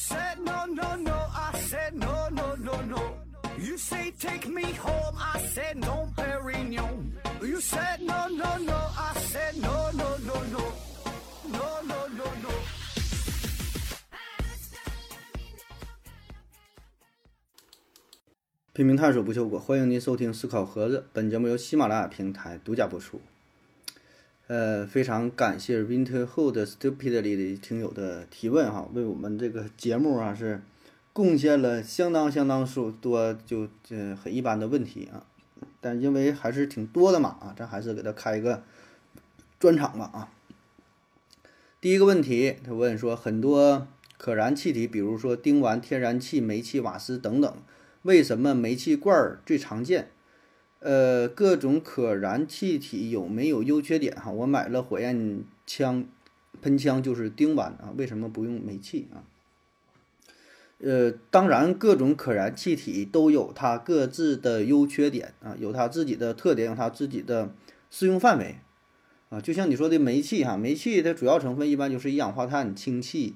said no no no, I said no no no no. You say take me home, I said no, Perignon. You said no no no, I said no no no no, no no no no. 拼命探索不求果，欢迎您收听思考盒子。本节目由喜马拉雅平台独家播出。呃，非常感谢 Winterhold Stupidly 的听友的提问哈，为我们这个节目啊是贡献了相当相当数多就呃很一般的问题啊，但因为还是挺多的嘛啊，咱还是给他开一个专场吧啊。第一个问题，他问说很多可燃气体，比如说丁烷、天然气、煤气、瓦斯等等。为什么煤气罐儿最常见？呃，各种可燃气体有没有优缺点？哈，我买了火焰枪，喷枪就是丁烷啊，为什么不用煤气啊？呃，当然，各种可燃气体都有它各自的优缺点啊，有它自己的特点，有它自己的适用范围啊。就像你说的煤气哈，煤气的主要成分一般就是一氧化碳、氢气。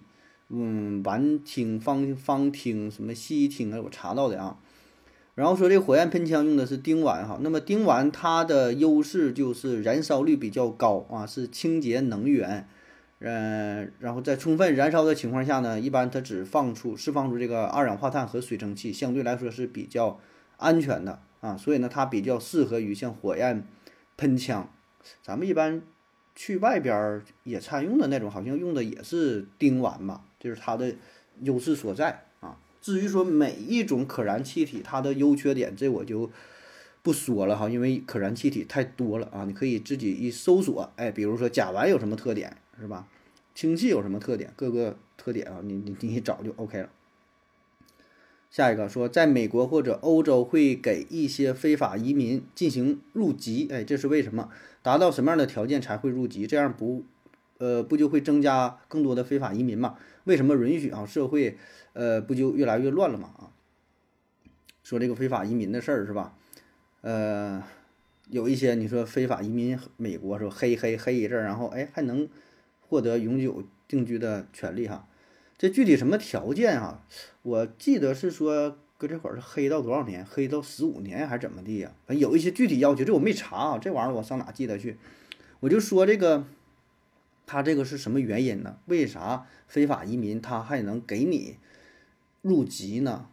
嗯，烷烃、芳芳烃、什么烯烃啊，我查到的啊。然后说这火焰喷枪用的是丁烷哈，那么丁烷它的优势就是燃烧率比较高啊，是清洁能源。嗯，然后在充分燃烧的情况下呢，一般它只放出释放出这个二氧化碳和水蒸气，相对来说是比较安全的啊。所以呢，它比较适合于像火焰喷枪。咱们一般去外边野餐用的那种，好像用的也是丁烷吧。就是它的优势所在。至于说每一种可燃气体它的优缺点，这我就不说了哈，因为可燃气体太多了啊。你可以自己一搜索，哎，比如说甲烷有什么特点是吧？氢气有什么特点？各个特点啊，你你你一找就 OK 了。下一个说，在美国或者欧洲会给一些非法移民进行入籍，哎，这是为什么？达到什么样的条件才会入籍？这样不，呃，不就会增加更多的非法移民嘛？为什么允许啊？社会，呃，不就越来越乱了嘛？啊，说这个非法移民的事儿是吧？呃，有一些你说非法移民美国说黑黑黑一阵，然后哎还能获得永久定居的权利哈？这具体什么条件哈？我记得是说搁这会儿是黑到多少年？黑到十五年还是怎么地呀？反正有一些具体要求，这我没查啊，这玩意儿我上哪记得去？我就说这个。他这个是什么原因呢？为啥非法移民他还能给你入籍呢？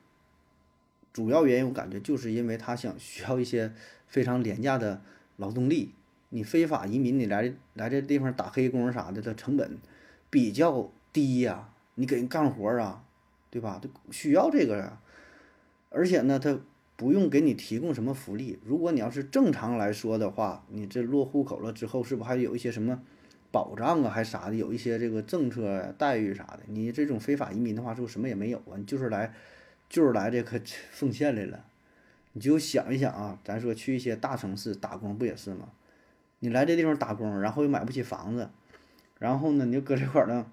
主要原因我感觉就是因为他想需要一些非常廉价的劳动力。你非法移民，你来来这地方打黑工啥的，它成本比较低呀。你给人干活啊，对吧？他需要这个呀。而且呢，他不用给你提供什么福利。如果你要是正常来说的话，你这落户口了之后，是不是还有一些什么？保障啊，还啥的，有一些这个政策待遇啥的。你这种非法移民的话，就什么也没有啊？你就是来，就是来这个奉献来了。你就想一想啊，咱说去一些大城市打工不也是吗？你来这地方打工，然后又买不起房子，然后呢，你就搁这块儿呢，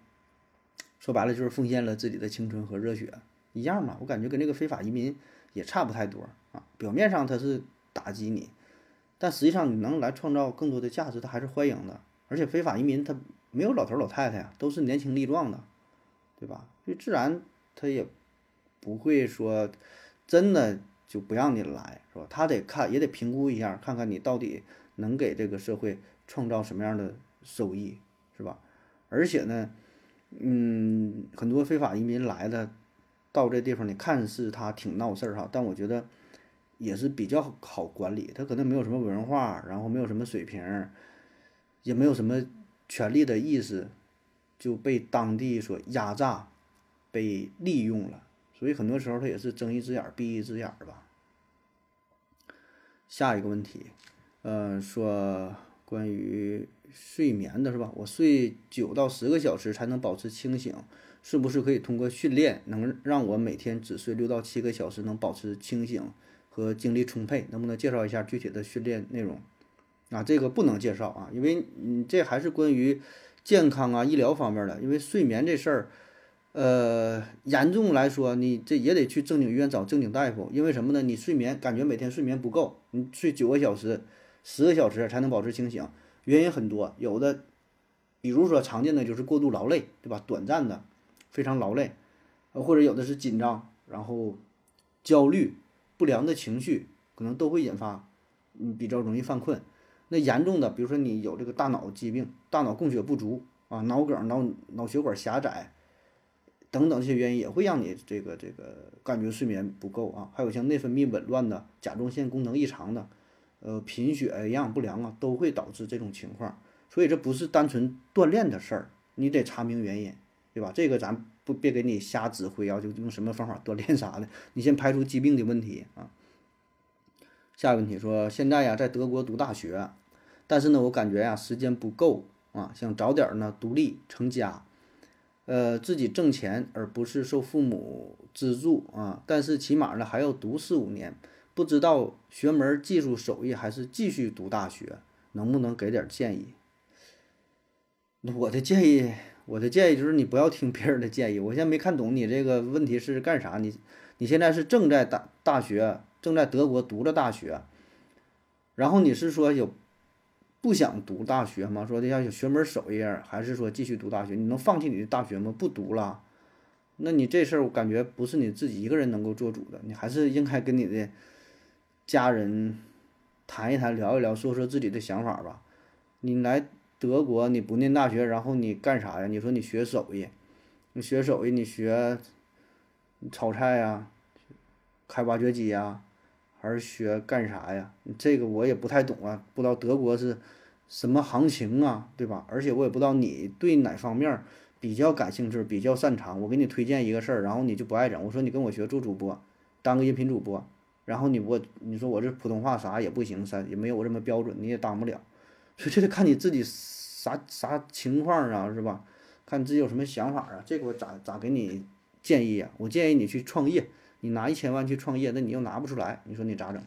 说白了就是奉献了自己的青春和热血，一样嘛。我感觉跟这个非法移民也差不太多啊。表面上他是打击你，但实际上你能来创造更多的价值，他还是欢迎的。而且非法移民他没有老头老太太呀，都是年轻力壮的，对吧？所以自然他也不会说真的就不让你来，是吧？他得看也得评估一下，看看你到底能给这个社会创造什么样的收益，是吧？而且呢，嗯，很多非法移民来的到这地方，你看似他挺闹事儿哈，但我觉得也是比较好管理。他可能没有什么文化，然后没有什么水平。也没有什么权利的意思，就被当地所压榨、被利用了，所以很多时候他也是睁一只眼闭一只眼吧。下一个问题，呃，说关于睡眠的是吧？我睡九到十个小时才能保持清醒，是不是可以通过训练能让我每天只睡六到七个小时能保持清醒和精力充沛？能不能介绍一下具体的训练内容？啊，这个不能介绍啊，因为你这还是关于健康啊、医疗方面的。因为睡眠这事儿，呃，严重来说，你这也得去正经医院找正经大夫。因为什么呢？你睡眠感觉每天睡眠不够，你睡九个小时、十个小时才能保持清醒，原因很多。有的，比如说常见的就是过度劳累，对吧？短暂的非常劳累，或者有的是紧张，然后焦虑、不良的情绪，可能都会引发，嗯，比较容易犯困。那严重的，比如说你有这个大脑疾病、大脑供血不足啊、脑梗、脑脑血管狭窄等等这些原因，也会让你这个这个感觉睡眠不够啊。还有像内分泌紊乱的、甲状腺功能异常的，呃，贫血、营养不良啊，都会导致这种情况。所以这不是单纯锻炼的事儿，你得查明原因，对吧？这个咱不别给你瞎指挥啊，就用什么方法锻炼啥的，你先排除疾病的问题啊。下一个问题说，现在呀在德国读大学，但是呢我感觉呀时间不够啊，想早点呢独立成家，呃自己挣钱而不是受父母资助啊，但是起码呢还要读四五年，不知道学门技术手艺还是继续读大学，能不能给点建议？我的建议，我的建议就是你不要听别人的建议。我现在没看懂你这个问题是干啥？你你现在是正在大大学，正在德国读着大学，然后你是说有不想读大学吗？说的要有学门手艺，还是说继续读大学？你能放弃你的大学吗？不读了？那你这事儿我感觉不是你自己一个人能够做主的，你还是应该跟你的家人谈一谈，聊一聊，说说自己的想法吧。你来。德国你不念大学，然后你干啥呀？你说你学手艺，你学手艺，你学炒菜呀，开挖掘机呀，还是学干啥呀？这个我也不太懂啊，不知道德国是什么行情啊，对吧？而且我也不知道你对哪方面比较感兴趣，比较擅长。我给你推荐一个事儿，然后你就不爱整。我说你跟我学做主播，当个音频主播，然后你我你说我这普通话啥也不行，啥也没有我这么标准，你也当不了。所以这得看你自己啥啥情况啊，是吧？看你自己有什么想法啊？这个我咋咋给你建议啊？我建议你去创业，你拿一千万去创业，那你又拿不出来，你说你咋整？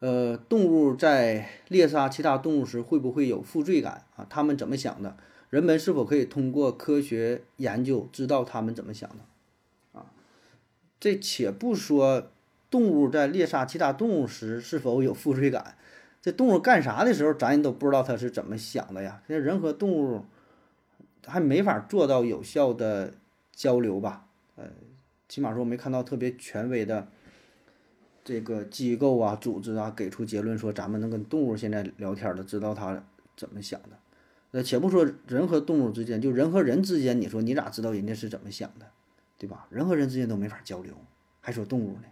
呃，动物在猎杀其他动物时会不会有负罪感啊？他们怎么想的？人们是否可以通过科学研究知道他们怎么想的？啊，这且不说动物在猎杀其他动物时是否有负罪感。这动物干啥的时候，咱都不知道它是怎么想的呀。现在人和动物还没法做到有效的交流吧？呃，起码说我没看到特别权威的这个机构啊、组织啊给出结论说咱们能跟动物现在聊天的，知道它怎么想的。那且不说人和动物之间，就人和人之间，你说你咋知道人家是怎么想的，对吧？人和人之间都没法交流，还说动物呢，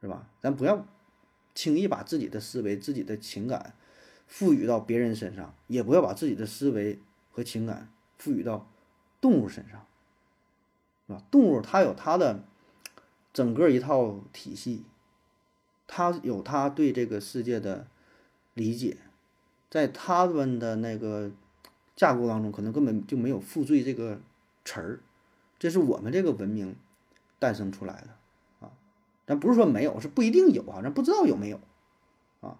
是吧？咱不要。轻易把自己的思维、自己的情感赋予到别人身上，也不要把自己的思维和情感赋予到动物身上，啊？动物它有它的整个一套体系，它有它对这个世界的理解，在他们的那个架构当中，可能根本就没有“负罪”这个词儿，这是我们这个文明诞生出来的。咱不是说没有，是不一定有啊，咱不知道有没有，啊，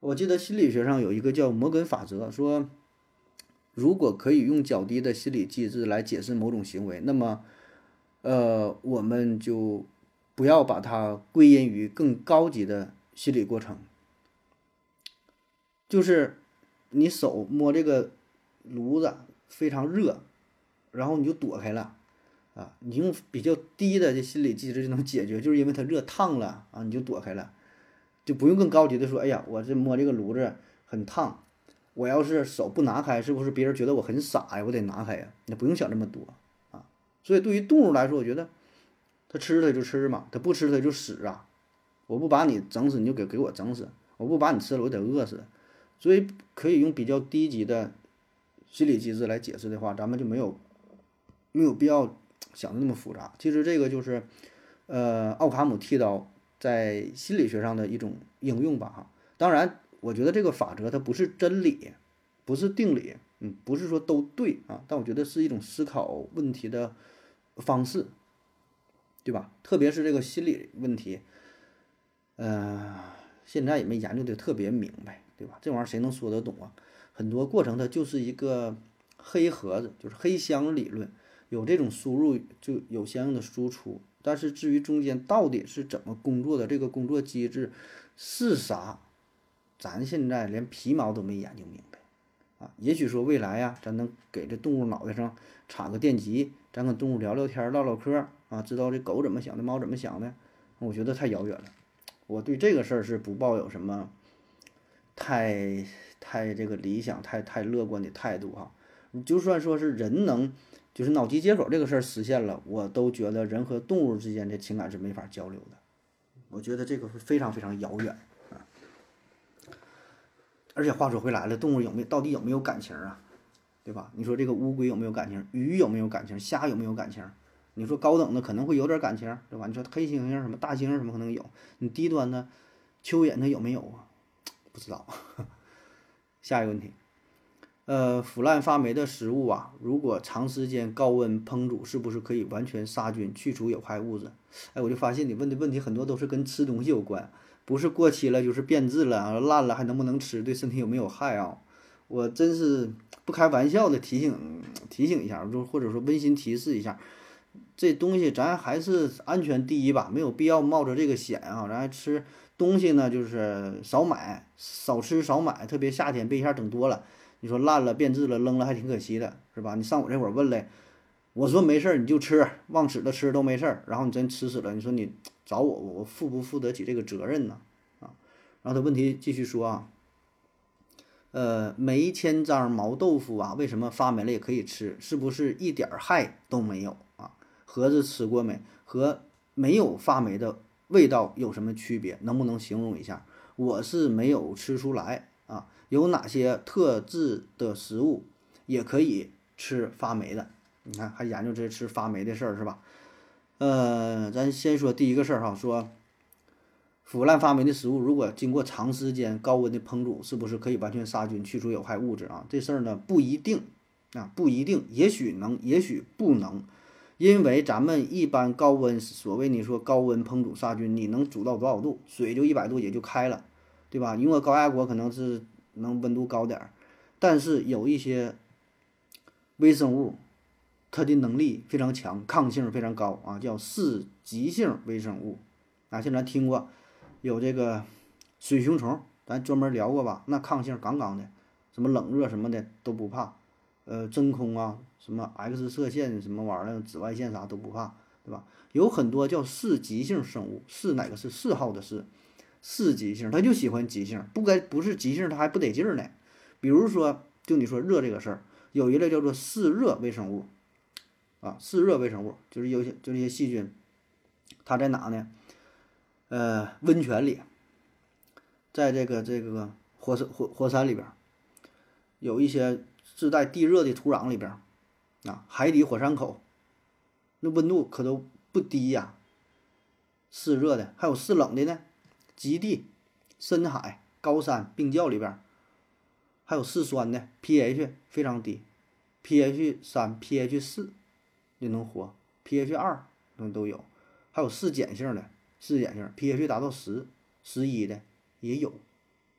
我记得心理学上有一个叫摩根法则，说如果可以用较低的心理机制来解释某种行为，那么，呃，我们就不要把它归因于更高级的心理过程，就是你手摸这个炉子非常热，然后你就躲开了。啊，你用比较低的这心理机制就能解决，就是因为它热烫了啊，你就躲开了，就不用更高级的说，哎呀，我这摸这个炉子很烫，我要是手不拿开，是不是别人觉得我很傻呀？我得拿开呀，你不用想这么多啊。所以对于动物来说，我觉得它吃它就吃嘛，它不吃它就死啊。我不把你整死，你就给给我整死；我不把你吃了，我得饿死。所以可以用比较低级的心理机制来解释的话，咱们就没有没有必要。想的那么复杂，其实这个就是，呃，奥卡姆剃刀在心理学上的一种应用吧，哈。当然，我觉得这个法则它不是真理，不是定理，嗯，不是说都对啊。但我觉得是一种思考问题的方式，对吧？特别是这个心理问题，呃，现在也没研究的特别明白，对吧？这玩意儿谁能说得懂啊？很多过程它就是一个黑盒子，就是黑箱理论。有这种输入就有相应的输出，但是至于中间到底是怎么工作的，这个工作机制是啥，咱现在连皮毛都没研究明白啊。也许说未来呀，咱能给这动物脑袋上插个电极，咱跟动物聊聊天、唠唠嗑啊，知道这狗怎么想的，猫怎么想的。我觉得太遥远了，我对这个事儿是不抱有什么太太这个理想、太太乐观的态度哈。你就算说是人能就是脑机接口这个事儿实现了，我都觉得人和动物之间的情感是没法交流的。我觉得这个是非常非常遥远。而且话说回来了，动物有没有到底有没有感情啊？对吧？你说这个乌龟有没有感情？鱼有没有感情？虾有没有感情？你说高等的可能会有点感情，对吧？你说黑猩猩什么大猩猩什么可能有？你低端的蚯蚓它有没有啊？不知道。下一个问题。呃，腐烂发霉的食物啊，如果长时间高温烹煮，是不是可以完全杀菌、去除有害物质？哎，我就发现你问的问题很多都是跟吃东西有关，不是过期了就是变质了、烂了还能不能吃，对身体有没有害啊？我真是不开玩笑的提醒提醒一下，就或者说温馨提示一下，这东西咱还是安全第一吧，没有必要冒着这个险啊。咱吃东西呢，就是少买、少吃、少买，特别夏天别一下整多了。你说烂了变质了扔了还挺可惜的，是吧？你上我这会儿问来，我说没事儿你就吃，往死了吃都没事儿。然后你真吃死了，你说你找我，我负不负得起这个责任呢？啊？然后他问题继续说啊，呃，梅千张毛豆腐啊，为什么发霉了也可以吃？是不是一点害都没有啊？盒子吃过没？和没有发霉的味道有什么区别？能不能形容一下？我是没有吃出来。啊，有哪些特制的食物也可以吃发霉的？你看，还研究这吃发霉的事儿是吧？呃，咱先说第一个事儿哈，说腐烂发霉的食物，如果经过长时间高温的烹煮，是不是可以完全杀菌、去除有害物质啊？这事儿呢不一定啊，不一定，也许能，也许不能，因为咱们一般高温，所谓你说高温烹煮杀菌，你能煮到多少度？水就一百度也就开了。对吧？因为高压锅可能是能温度高点儿，但是有一些微生物，它的能力非常强，抗性非常高啊，叫四极性微生物啊。像咱听过有这个水熊虫，咱专门聊过吧？那抗性杠杠的，什么冷热什么的都不怕，呃，真空啊，什么 X 射线什么玩意儿，紫外线啥都不怕，对吧？有很多叫四极性生物，嗜哪个是四号的四？四极性，他就喜欢极性，不该不是极性，他还不得劲儿呢。比如说，就你说热这个事儿，有一类叫做嗜热微生物，啊，嗜热微生物就是有些就那些细菌，它在哪呢？呃，温泉里，在这个这个火山火火山里边，有一些自带地热的土壤里边，啊，海底火山口，那温度可都不低呀。嗜热的，还有嗜冷的呢。极地、深海、高山、冰窖里边，还有嗜酸的，pH 非常低，pH 三、pH 四就能活，pH 二那都有，还有嗜碱性的，嗜碱性 pH 达到十、十一的也有，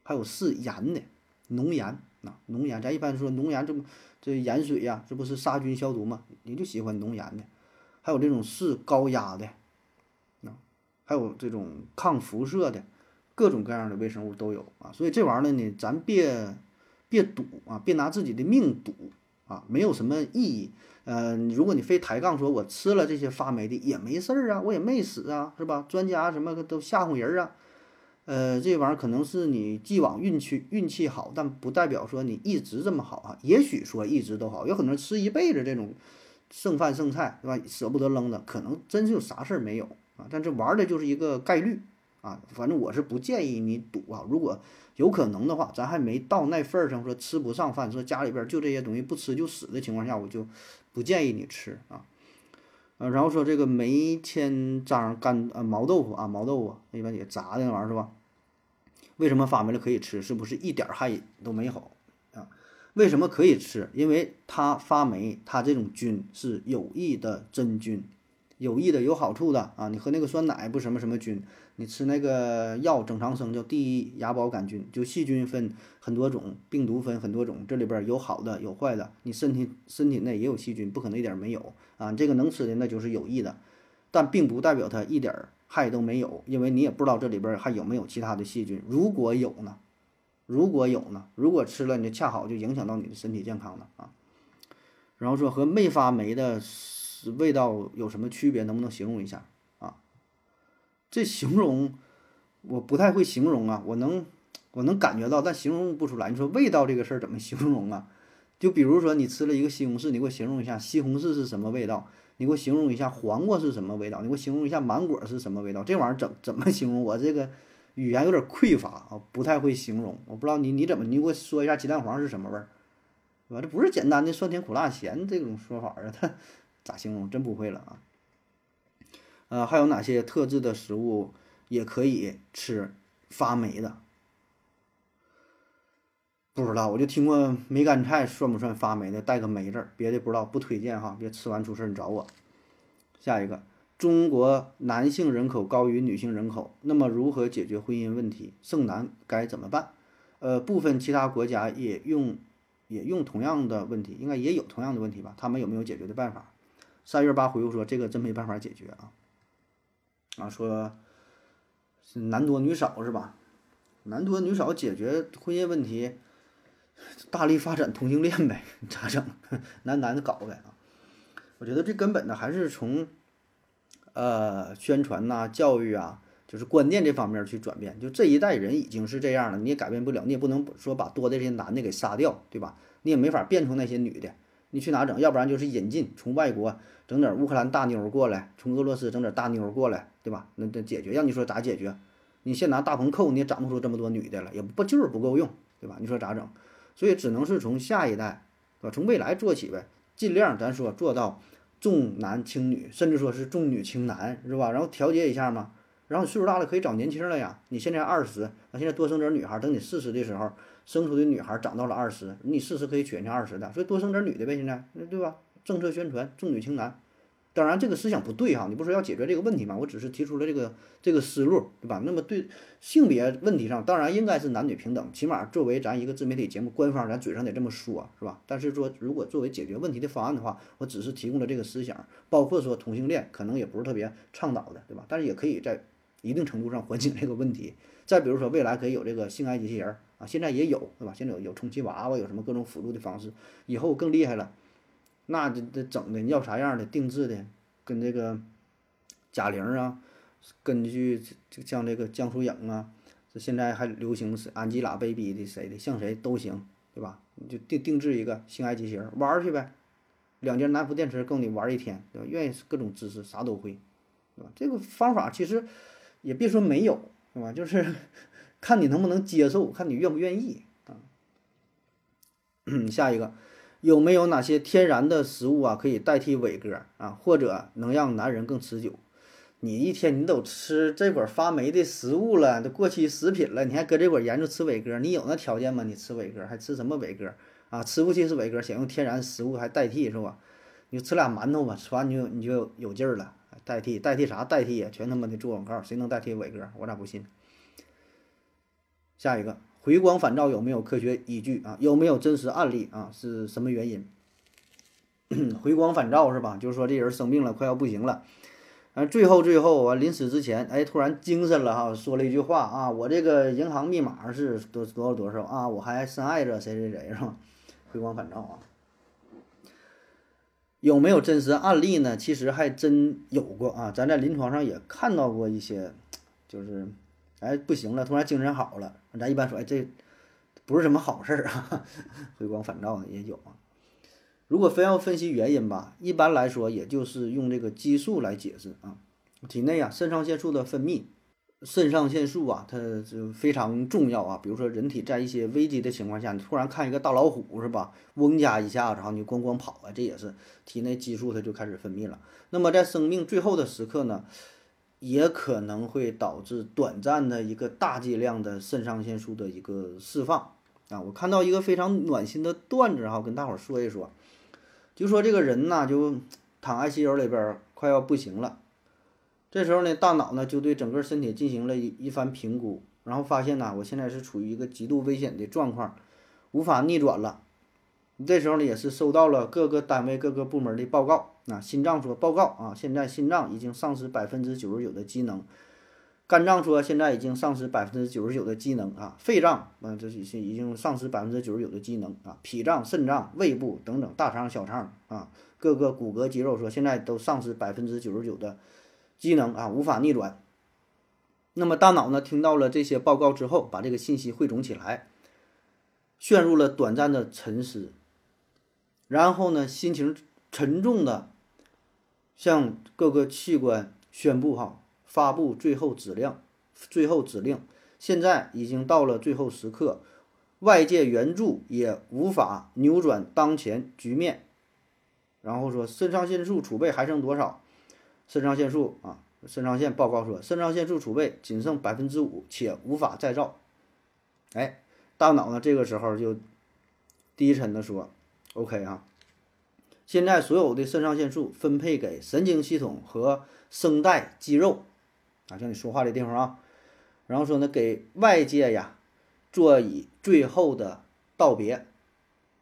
还有嗜盐的，浓盐啊，浓盐，咱一般说浓盐，这不这盐水呀，这不是杀菌消毒吗？你就喜欢浓盐的，还有这种嗜高压的，啊，还有这种抗辐射的。各种各样的微生物都有啊，所以这玩意儿呢，咱别别赌啊，别拿自己的命赌啊，没有什么意义。呃，如果你非抬杠说我吃了这些发霉的也没事儿啊，我也没死啊，是吧？专家什么都吓唬人啊。呃，这玩意儿可能是你既往运气运气好，但不代表说你一直这么好啊。也许说一直都好，有可能吃一辈子这种剩饭剩菜，对吧？舍不得扔的，可能真就啥事儿没有啊。但这玩的就是一个概率。啊，反正我是不建议你赌啊。如果有可能的话，咱还没到那份儿上，说吃不上饭，说家里边就这些东西不吃就死的情况下，我就不建议你吃啊。呃，然后说这个梅千张干呃毛豆腐啊，毛豆腐一般也炸的那玩意儿是吧？为什么发霉了可以吃？是不是一点害都没有啊？为什么可以吃？因为它发霉，它这种菌是有益的真菌，有益的有好处的啊。你喝那个酸奶不什么什么菌？你吃那个药整长生叫第一芽孢杆菌，就细菌分很多种，病毒分很多种，这里边有好的有坏的。你身体身体内也有细菌，不可能一点没有啊。这个能吃的那就是有益的，但并不代表它一点害都没有，因为你也不知道这里边还有没有其他的细菌。如果有呢，如果有呢？如果吃了，你就恰好就影响到你的身体健康了啊。然后说和没发霉的味道有什么区别？能不能形容一下啊？这形容我不太会形容啊，我能我能感觉到，但形容不出来。你说味道这个事儿怎么形容啊？就比如说你吃了一个西红柿，你给我形容一下西红柿是什么味道？你给我形容一下黄瓜是什么味道？你给我形容一下芒果是什么味道？这玩意儿怎怎么形容？我这个语言有点匮乏啊，不太会形容。我不知道你你怎么，你给我说一下鸡蛋黄是什么味儿？对吧？这不是简单的酸甜苦辣咸这种说法啊，它咋形容？真不会了啊。呃，还有哪些特制的食物也可以吃发霉的？不知道，我就听过梅干菜算不算发霉的？带个霉字儿，别的不知道，不推荐哈。别吃完出事儿你找我。下一个，中国男性人口高于女性人口，那么如何解决婚姻问题？剩男该怎么办？呃，部分其他国家也用。也用同样的问题，应该也有同样的问题吧？他们有没有解决的办法？三月八回复说：“这个真没办法解决啊！”啊，说是男多女少是吧？男多女少解决婚姻问题，大力发展同性恋呗？咋整？男男的搞呗啊！我觉得最根本的还是从呃宣传呐、教育啊，就是观念这方面去转变。就这一代人已经是这样了，你也改变不了，你也不能说把多的这些男的给杀掉，对吧？你也没法变出那些女的，你去哪整？要不然就是引进，从外国整点乌克兰大妞过来，从俄罗斯整点大妞过来，对吧？那那解决，让你说咋解决？你现拿大棚扣，你也长不出这么多女的了，也不就是不够用，对吧？你说咋整？所以只能是从下一代，对吧？从未来做起呗，尽量咱说做到重男轻女，甚至说是重女轻男，是吧？然后调节一下嘛。然后岁数大了可以找年轻了呀。你现在二十，那现在多生点女孩，等你四十的时候。生出的女孩长到了二十，你试试可以娶人家二十的，所以多生点女的呗，现在那对吧？政策宣传重女轻男，当然这个思想不对哈，你不说要解决这个问题吗？我只是提出了这个这个思路，对吧？那么对性别问题上，当然应该是男女平等，起码作为咱一个自媒体节目，官方咱嘴上得这么说，是吧？但是说如果作为解决问题的方案的话，我只是提供了这个思想，包括说同性恋可能也不是特别倡导的，对吧？但是也可以在一定程度上缓解这个问题。再比如说未来可以有这个性爱机器人儿。现在也有，对吧？现在有有充气娃娃，有什么各种辅助的方式？以后更厉害了，那这这整的要啥样的定制的，跟这个贾玲啊，根据这这像这个江疏影啊，这现在还流行是安吉拉 baby 的谁的，像谁都行，对吧？你就定定制一个性爱机器人玩去呗，两节南孚电池够你玩一天，对吧？愿意各种姿势啥都会，对吧？这个方法其实也别说没有，对吧？就是。看你能不能接受，看你愿不愿意啊。下一个，有没有哪些天然的食物啊，可以代替伟哥啊，或者能让男人更持久？你一天你都吃这会儿发霉的食物了，都过期食品了，你还搁这会研究吃伟哥？你有那条件吗？你吃伟哥还吃什么伟哥啊？吃不起是伟哥，想用天然食物还代替是吧？你就吃俩馒头吧，吃完你就你就有劲儿了。代替代替啥？代替呀，全他妈的做广告，谁能代替伟哥？我咋不信？下一个回光返照有没有科学依据啊？有没有真实案例啊？是什么原因？回光返照是吧？就是说这人生病了，快要不行了，啊，最后最后啊，临死之前，哎，突然精神了哈，说了一句话啊，我这个银行密码是多多少多少啊？我还深爱着谁谁谁是吧？回光返照啊？有没有真实案例呢？其实还真有过啊，咱在临床上也看到过一些，就是。哎，不行了，突然精神好了。咱一般说，哎，这不是什么好事儿啊，回光返照的也有啊。如果非要分析原因吧，一般来说，也就是用这个激素来解释啊。体内啊，肾上腺素的分泌，肾上腺素啊，它就非常重要啊。比如说，人体在一些危机的情况下，你突然看一个大老虎是吧？嗡加一下，然后你咣咣跑啊，这也是体内激素它就开始分泌了。那么在生命最后的时刻呢？也可能会导致短暂的一个大剂量的肾上腺素的一个释放啊！我看到一个非常暖心的段子哈，跟大伙儿说一说，就说这个人呢就躺 ICU 里边快要不行了，这时候呢大脑呢就对整个身体进行了一一番评估，然后发现呢我现在是处于一个极度危险的状况，无法逆转了。这时候呢，也是收到了各个单位、各个部门的报告。啊，心脏说报告啊，现在心脏已经丧失百分之九十九的机能，肝脏说现在已经丧失百分之九十九的机能啊，肺脏啊这是已经已经丧失百分之九十九的机能啊，脾脏、肾脏、胃部等等，大肠、小肠啊，各个骨骼肌肉说现在都丧失百分之九十九的机能啊，无法逆转。那么大脑呢，听到了这些报告之后，把这个信息汇总起来，陷入了短暂的沉思，然后呢，心情沉重的向各个器官宣布哈。发布最后指令，最后指令，现在已经到了最后时刻，外界援助也无法扭转当前局面。然后说，肾上腺素储备还剩多少？肾上腺素啊，肾上腺报告说，肾上腺素储备仅剩百分之五，且无法再造。哎，大脑呢？这个时候就低沉的说：“OK 啊，现在所有的肾上腺素分配给神经系统和声带肌肉。”啊，像你说话的地方啊，然后说呢，给外界呀做以最后的道别，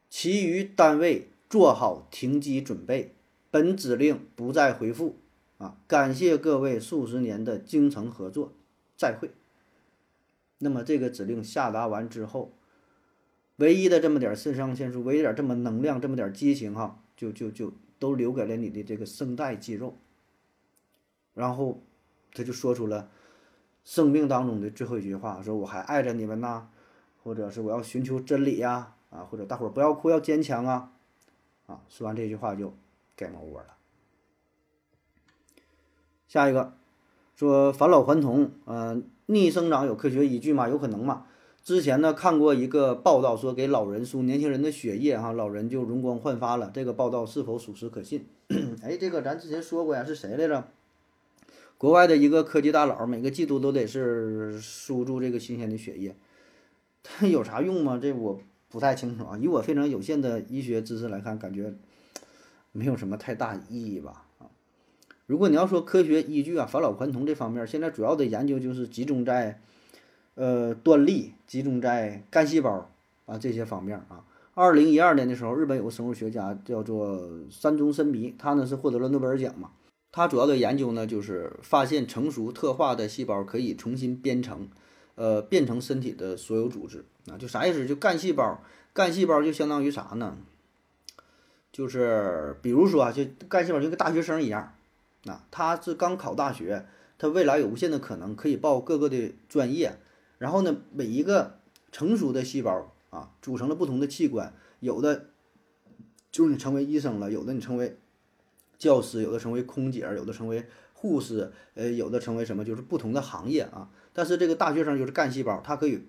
其余单位做好停机准备，本指令不再回复啊，感谢各位数十年的精诚合作，再会。那么这个指令下达完之后，唯一的这么点肾上腺素，唯一点这么能量，这么点激情哈，就就就都留给了你的这个声带肌肉，然后。他就说出了生命当中的最后一句话：“说我还爱着你们呐，或者是我要寻求真理呀，啊，或者大伙儿不要哭，要坚强啊，啊。”说完这句话就 game over 了。下一个说返老还童，呃，逆生长有科学依据吗？有可能吗？之前呢看过一个报道，说给老人输年轻人的血液，哈，老人就容光焕发了。这个报道是否属实可信？哎，这个咱之前说过呀，是谁来着？国外的一个科技大佬，每个季度都得是输注这个新鲜的血液，它 有啥用吗？这我不太清楚啊。以我非常有限的医学知识来看，感觉没有什么太大意义吧。啊，如果你要说科学依据啊，返老还童这方面，现在主要的研究就是集中在呃端粒，集中在干细胞啊这些方面啊。二零一二年的时候，日本有个生物学家叫做山中伸弥，他呢是获得了诺贝尔奖嘛。他主要的研究呢，就是发现成熟特化的细胞可以重新编程，呃，变成身体的所有组织啊，就啥意思？就干细胞，干细胞就相当于啥呢？就是比如说啊，就干细胞就跟大学生一样，啊，他是刚考大学，他未来有无限的可能可以报各个的专业，然后呢，每一个成熟的细胞啊，组成了不同的器官，有的就是你成为医生了，有的你成为。教师有的成为空姐，有的成为护士，呃，有的成为什么，就是不同的行业啊。但是这个大学生就是干细胞，他可以，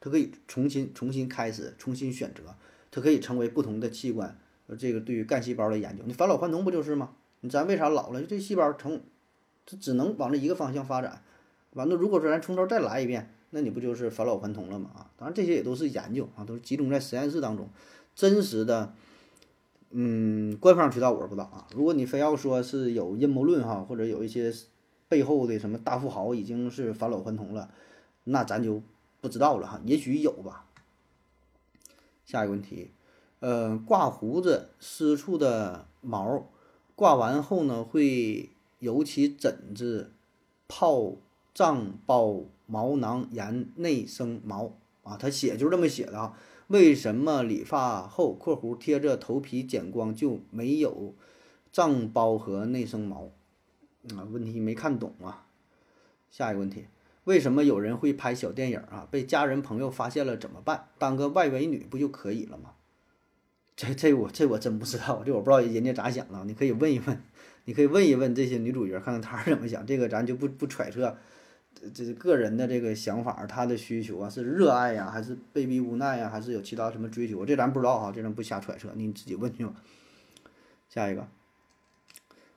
他可以重新重新开始，重新选择，他可以成为不同的器官。这个对于干细胞的研究，你返老还童不就是吗？你咱为啥老了，这细胞成，它只能往这一个方向发展。完了，如果说咱从头再来一遍，那你不就是返老还童了吗？啊，当然这些也都是研究啊，都是集中在实验室当中，真实的。嗯，官方渠道我是不知道啊。如果你非要说是有阴谋论哈，或者有一些背后的什么大富豪已经是返老还童了，那咱就不知道了哈。也许有吧。下一个问题，呃，挂胡子私处的毛，挂完后呢会尤其疹子、泡胀、包毛囊炎、内生毛啊。他写就是这么写的啊。为什么理发后（括弧贴着头皮剪光就没有胀包和内生毛）？啊，问题没看懂啊。下一个问题，为什么有人会拍小电影啊？被家人朋友发现了怎么办？当个外围女不就可以了吗？这这我这我真不知道，这我不知道人家咋想的。你可以问一问，你可以问一问这些女主角，看看她是怎么想。这个咱就不不揣测。这是个人的这个想法，他的需求啊，是热爱呀，还是被逼无奈呀，还是有其他什么追求？这咱不知道哈，这咱不瞎揣测，你自己问去吧。下一个，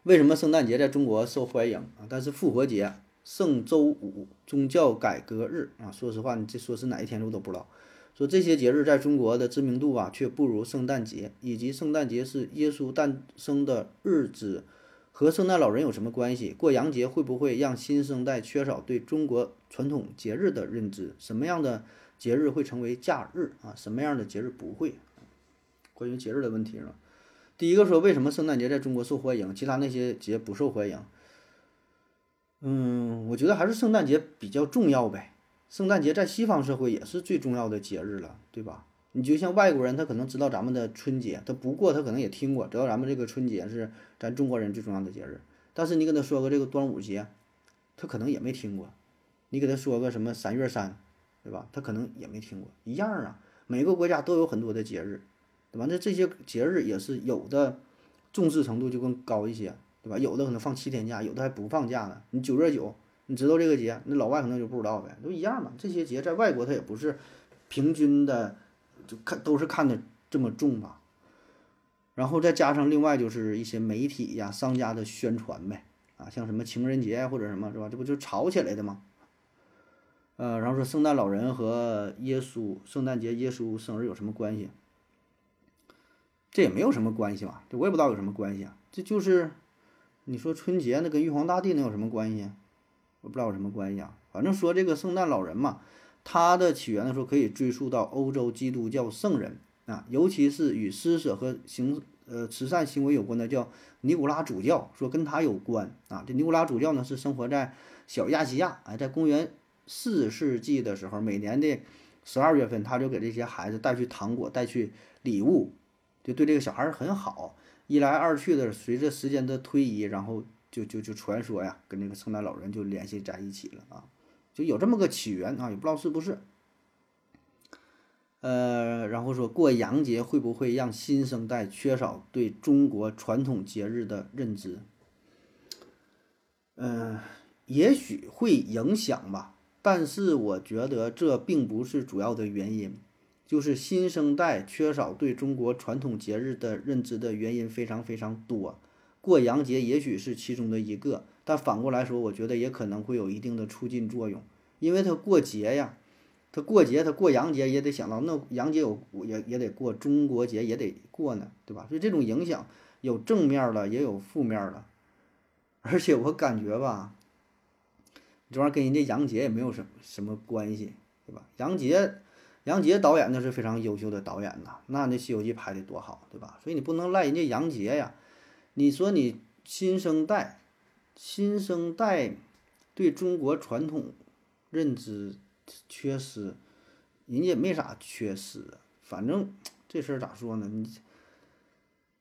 为什么圣诞节在中国受欢迎啊？但是复活节、圣周五、宗教改革日啊，说实话，你这说是哪一天我都不知道。说这些节日在中国的知名度啊，却不如圣诞节，以及圣诞节是耶稣诞生的日子。和圣诞老人有什么关系？过洋节会不会让新生代缺少对中国传统节日的认知？什么样的节日会成为假日啊？什么样的节日不会？关于节日的问题呢？第一个说为什么圣诞节在中国受欢迎，其他那些节不受欢迎？嗯，我觉得还是圣诞节比较重要呗。圣诞节在西方社会也是最重要的节日了，对吧？你就像外国人，他可能知道咱们的春节，他不过他可能也听过，知道咱们这个春节是咱中国人最重要的节日。但是你跟他说个这个端午节，他可能也没听过。你给他说个什么三月三，对吧？他可能也没听过。一样啊，每个国家都有很多的节日，对吧？那这些节日也是有的重视程度就更高一些。对吧？有的可能放七天假，有的还不放假呢。你九月九，你知道这个节，那老外可能就不知道呗，都一样嘛。这些节在外国它也不是平均的，就看都是看的这么重吧。然后再加上另外就是一些媒体呀、商家的宣传呗，啊，像什么情人节或者什么，是吧？这不就炒起来的吗？呃，然后说圣诞老人和耶稣圣诞节耶稣生日有什么关系？这也没有什么关系嘛，这我也不知道有什么关系啊，这就是。你说春节那跟玉皇大帝能有什么关系？我不知道有什么关系啊。反正说这个圣诞老人嘛，他的起源呢说可以追溯到欧洲基督教圣人啊，尤其是与施舍和行呃慈善行为有关的叫尼古拉主教，说跟他有关啊。这尼古拉主教呢是生活在小亚细亚，哎，在公元四世纪的时候，每年的十二月份，他就给这些孩子带去糖果，带去礼物，就对这个小孩很好。一来二去的，随着时间的推移，然后就就就传说呀，跟那个圣诞老人就联系在一起了啊，就有这么个起源啊，也不知道是不是。呃，然后说过洋节会不会让新生代缺少对中国传统节日的认知？嗯，也许会影响吧，但是我觉得这并不是主要的原因。就是新生代缺少对中国传统节日的认知的原因非常非常多，过洋节也许是其中的一个，但反过来说，我觉得也可能会有一定的促进作用，因为他过节呀，他过节，他过洋节也得想到那洋节有也也得过，中国节也得过呢，对吧？所以这种影响有正面的，也有负面的，而且我感觉吧，这玩意儿跟人家洋节也没有什什么关系，对吧？洋节。杨洁导演那是非常优秀的导演呐，那那《西游记》拍的多好，对吧？所以你不能赖人家杨洁呀。你说你新生代，新生代对中国传统认知缺失，人家也没啥缺失，反正 这事儿咋说呢？你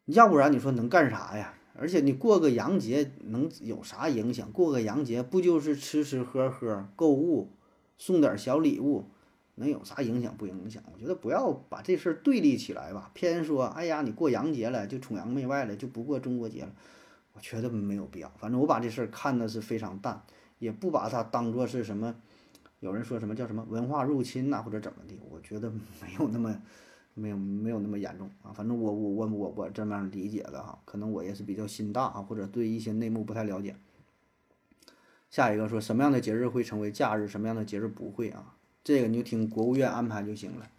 要不然你说能干啥呀？而且你过个洋节能有啥影响？过个洋节不就是吃吃喝喝、购物，送点小礼物？能有啥影响不影响？我觉得不要把这事儿对立起来吧，偏说哎呀，你过洋节了就崇洋媚外了，就不过中国节了，觉得没有必要。反正我把这事儿看的是非常淡，也不把它当做是什么。有人说什么叫什么文化入侵呐，或者怎么的？我觉得没有那么没有没有那么严重啊。反正我我我我我这么样理解的哈，可能我也是比较心大啊，或者对一些内幕不太了解。下一个说什么样的节日会成为假日，什么样的节日不会啊？这个你就听国务院安排就行了。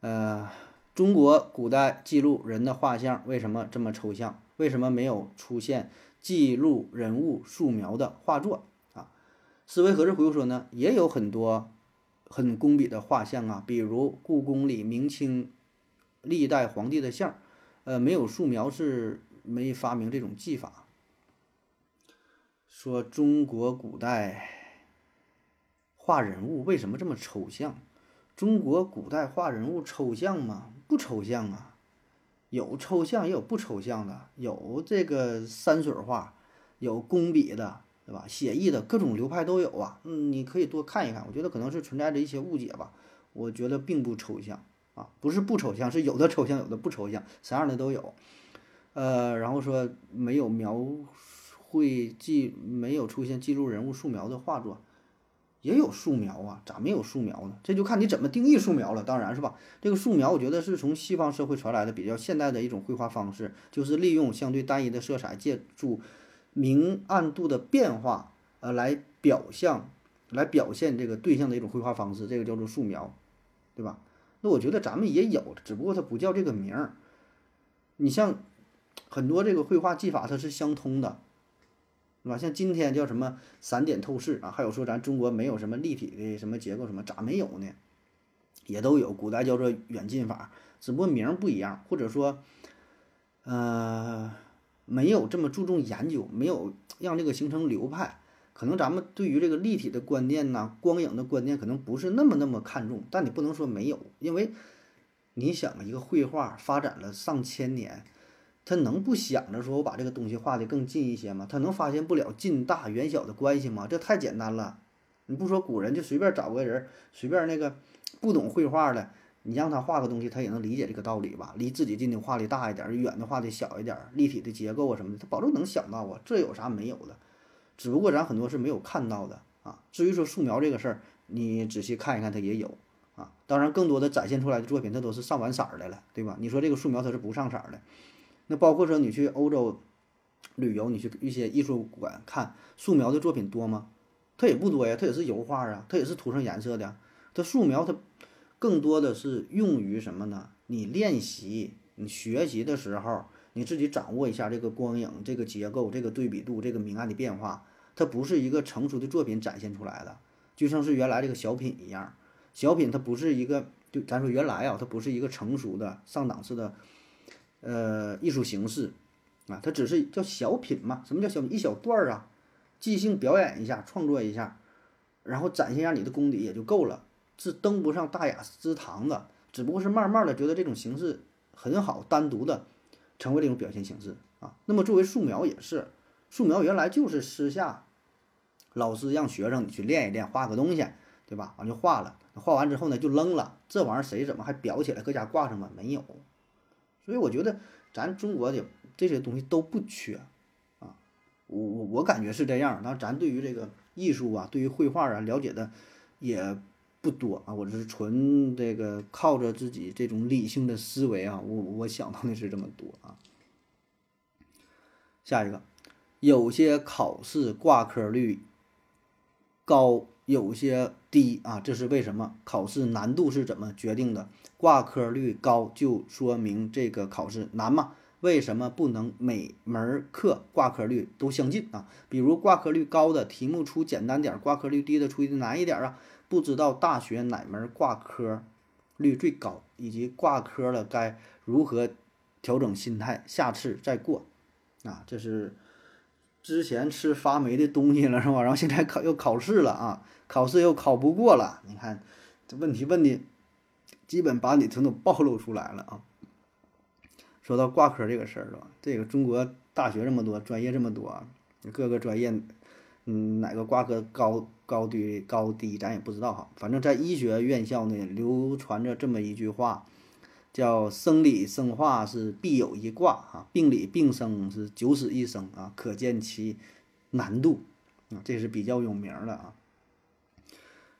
呃，中国古代记录人的画像为什么这么抽象？为什么没有出现记录人物素描的画作啊？思维盒子回复说呢，也有很多很工笔的画像啊，比如故宫里明清历代皇帝的像，呃，没有素描是没发明这种技法。说中国古代。画人物为什么这么抽象？中国古代画人物抽象吗？不抽象啊，有抽象也有不抽象的，有这个山水画，有工笔的，对吧？写意的各种流派都有啊。嗯，你可以多看一看。我觉得可能是存在着一些误解吧。我觉得并不抽象啊，不是不抽象，是有的抽象，有的不抽象，啥样的都有。呃，然后说没有描绘记，没有出现记录人物素描的画作。也有素描啊，咋没有素描呢？这就看你怎么定义素描了。当然是吧，这个素描我觉得是从西方社会传来的比较现代的一种绘画方式，就是利用相对单一的色彩，借助明暗度的变化，呃，来表象，来表现这个对象的一种绘画方式，这个叫做素描，对吧？那我觉得咱们也有，只不过它不叫这个名儿。你像很多这个绘画技法，它是相通的。是吧？像今天叫什么散点透视啊？还有说咱中国没有什么立体的什么结构什么？咋没有呢？也都有。古代叫做远近法，只不过名儿不一样，或者说，呃，没有这么注重研究，没有让这个形成流派。可能咱们对于这个立体的观念呐，光影的观念，可能不是那么那么看重。但你不能说没有，因为你想啊，一个绘画发展了上千年，他能不想着说我把这个东西画得更近一些吗？他能发现不了近大远小的关系吗？这太简单了。你不说古人，就随便找个人，随便那个不懂绘画的，你让他画个东西，他也能理解这个道理吧？离自己近的画的大一点，远的画的小一点，立体的结构啊什么的，他保证能想到啊。这有啥没有的？只不过咱很多是没有看到的啊。至于说素描这个事儿，你仔细看一看，它也有啊。当然，更多的展现出来的作品，它都是上完色儿的了，对吧？你说这个素描它是不上色儿的，那包括说你去欧洲旅游，你去一些艺术馆看素描的作品多吗？它也不多呀，它也是油画啊，它也是涂上颜色的。它素描它更多的是用于什么呢？你练习、你学习的时候。你自己掌握一下这个光影、这个结构、这个对比度、这个明暗的变化，它不是一个成熟的作品展现出来的，就像是原来这个小品一样。小品它不是一个，就咱说原来啊，它不是一个成熟的上档次的，呃，艺术形式啊，它只是叫小品嘛。什么叫小品？一小段儿啊，即兴表演一下，创作一下，然后展现一下你的功底也就够了，是登不上大雅之堂的。只不过是慢慢的觉得这种形式很好，单独的。成为这种表现形式啊，那么作为素描也是，素描原来就是私下，老师让学生你去练一练，画个东西，对吧？完就画了，画完之后呢就扔了，这玩意儿谁怎么还裱起来搁家挂上吗？没有，所以我觉得咱中国的这些东西都不缺啊，我我我感觉是这样。那咱对于这个艺术啊，对于绘画啊了解的也。不多啊，我这是纯这个靠着自己这种理性的思维啊，我我想到的是这么多啊。下一个，有些考试挂科率高，有些低啊，这是为什么？考试难度是怎么决定的？挂科率高就说明这个考试难吗？为什么不能每门课挂科率都相近啊？比如挂科率高的题目出简单点，挂科率低的出的难一点啊？不知道大学哪门挂科率最高，以及挂科了该如何调整心态，下次再过。啊，这是之前吃发霉的东西了是吧？然后现在考又考试了啊，考试又考不过了。你看这问题问的，基本把你全都暴露出来了啊。说到挂科这个事儿吧，这个中国大学这么多，专业这么多，各个专业，嗯，哪个挂科高？高低高低咱也不知道哈，反正在医学院校呢流传着这么一句话，叫生理生化是必有一挂啊，病理病生是九死一生啊，可见其难度啊，这是比较有名的啊。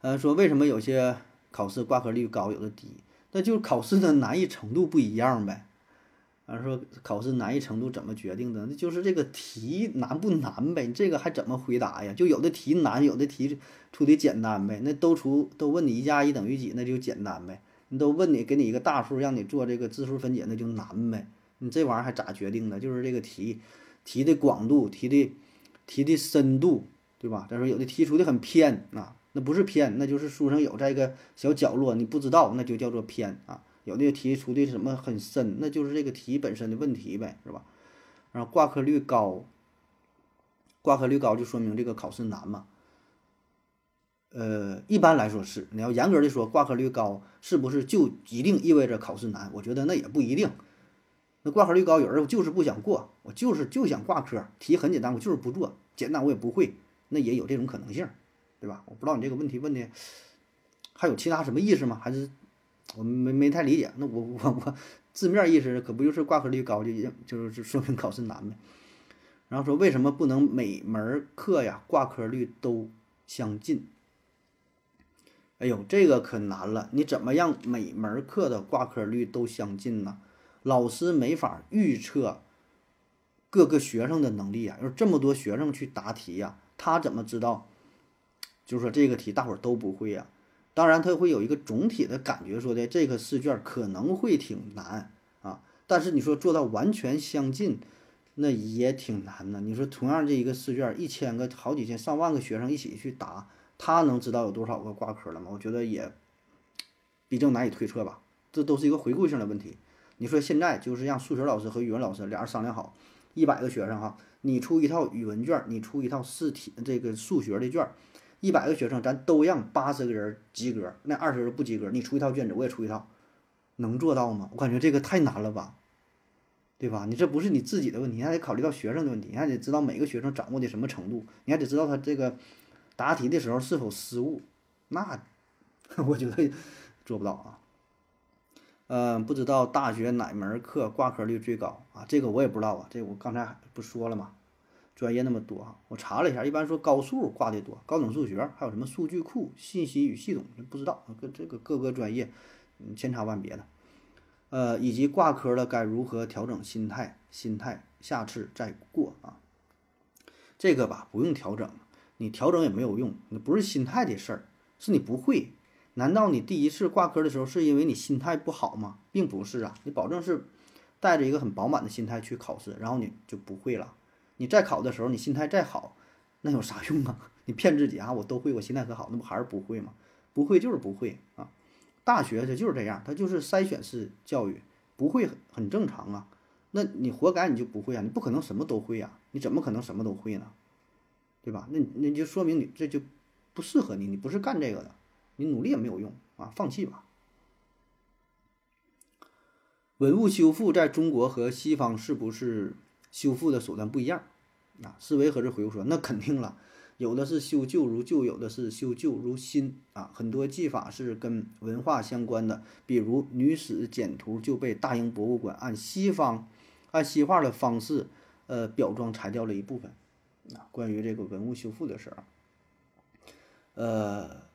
呃，说为什么有些考试挂科率高，有的低，那就是考试的难易程度不一样呗。啊，说考试难易程度怎么决定的？那就是这个题难不难呗？你这个还怎么回答呀？就有的题难，有的题出的简单呗。那都出都问你一加一等于几，那就简单呗。你都问你给你一个大数，让你做这个质数分解，那就难呗。你这玩意儿还咋决定的？就是这个题题的广度，题的题的深度，对吧？再说有的题出的很偏啊，那不是偏，那就是书上有在一个小角落你不知道，那就叫做偏啊。有的题出的什么很深，那就是这个题本身的问题呗，是吧？然后挂科率高，挂科率高就说明这个考试难嘛？呃，一般来说是。你要严格的说，挂科率高是不是就一定意味着考试难？我觉得那也不一定。那挂科率高，有人就是不想过，我就是就想挂科，题很简单，我就是不做，简单我也不会，那也有这种可能性，对吧？我不知道你这个问题问的还有其他什么意思吗？还是？我没没太理解，那我我我字面意思可不就是挂科率高就就是说明考试难呗？然后说为什么不能每门课呀挂科率都相近？哎呦，这个可难了，你怎么让每门课的挂科率都相近呢？老师没法预测各个学生的能力啊，要这么多学生去答题呀，他怎么知道？就是说这个题大伙儿都不会呀？当然，他会有一个总体的感觉，说的这个试卷可能会挺难啊。但是你说做到完全相近，那也挺难的。你说同样这一个试卷，一千个、好几千、上万个学生一起去答，他能知道有多少个挂科了吗？我觉得也比较难以推测吧。这都是一个回顾性的问题。你说现在就是让数学老师和语文老师俩人商量好，一百个学生哈，你出一套语文卷，你出一套试题这个数学的卷，一百个学生咱都让八十个人及格，那二十个人不及格，你出一套卷子，我也出一套，能做到吗？我感觉这个太难了吧，对吧？你这不是你自己的问题，你还得考虑到学生的问题，你还得知道每个学生掌握的什么程度，你还得知道他这个答题的时候是否失误，那 我觉得做不到啊。嗯，不知道大学哪门课挂科率最高啊？这个我也不知道啊。这我刚才不说了吗？专业那么多啊，我查了一下，一般说高数挂的多，高等数学还有什么数据库、信息与系统，不知道各这个各个专业，嗯，千差万别的。呃，以及挂科了该如何调整心态？心态下次再过啊。这个吧，不用调整，你调整也没有用，你不是心态的事儿，是你不会。难道你第一次挂科的时候是因为你心态不好吗？并不是啊，你保证是带着一个很饱满的心态去考试，然后你就不会了。你再考的时候，你心态再好，那有啥用啊？你骗自己啊，我都会，我心态可好，那不还是不会吗？不会就是不会啊。大学它就是这样，它就是筛选式教育，不会很正常啊。那你活该你就不会啊，你不可能什么都会啊，你怎么可能什么都会呢？对吧？那那就说明你这就不适合你，你不是干这个的。你努力也没有用啊，放弃吧。文物修复在中国和西方是不是修复的手段不一样？啊，思维和这回复说，那肯定了，有的是修旧如旧，有的是修旧如新啊。很多技法是跟文化相关的，比如女史简图就被大英博物馆按西方按西化的方式，呃，裱装裁掉了一部分。啊，关于这个文物修复的事儿，呃。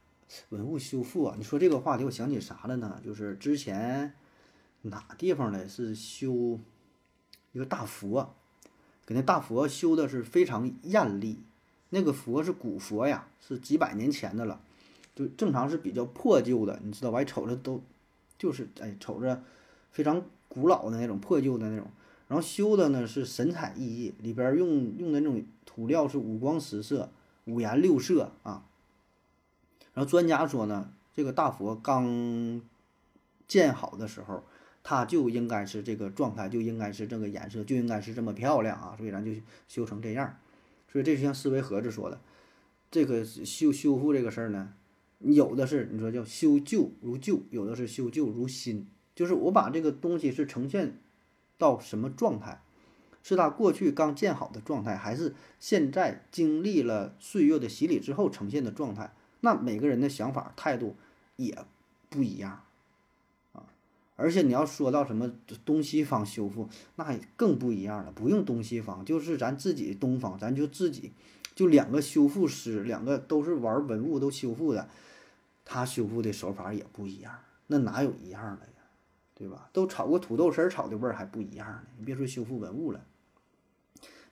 文物修复啊，你说这个话题，我想起啥了呢？就是之前哪地方呢？是修一个大佛，给那大佛修的是非常艳丽。那个佛是古佛呀，是几百年前的了，就正常是比较破旧的，你知道吧？瞅着都就是哎，瞅着非常古老的那种破旧的那种。然后修的呢是神采奕奕，里边用用的那种涂料是五光十色、五颜六色啊。然后专家说呢，这个大佛刚建好的时候，它就应该是这个状态，就应该是这个颜色，就应该是这么漂亮啊，所以咱就修成这样。所以这是像思维盒子说的，这个修修复这个事儿呢，有的是你说叫修旧如旧，有的是修旧如新，就是我把这个东西是呈现到什么状态，是它过去刚建好的状态，还是现在经历了岁月的洗礼之后呈现的状态？那每个人的想法态度也不一样啊，而且你要说到什么东西方修复，那更不一样了。不用东西方，就是咱自己东方，咱就自己就两个修复师，两个都是玩文物都修复的，他修复的手法也不一样。那哪有一样的呀？对吧？都炒过土豆丝儿，炒的味儿还不一样呢。你别说修复文物了，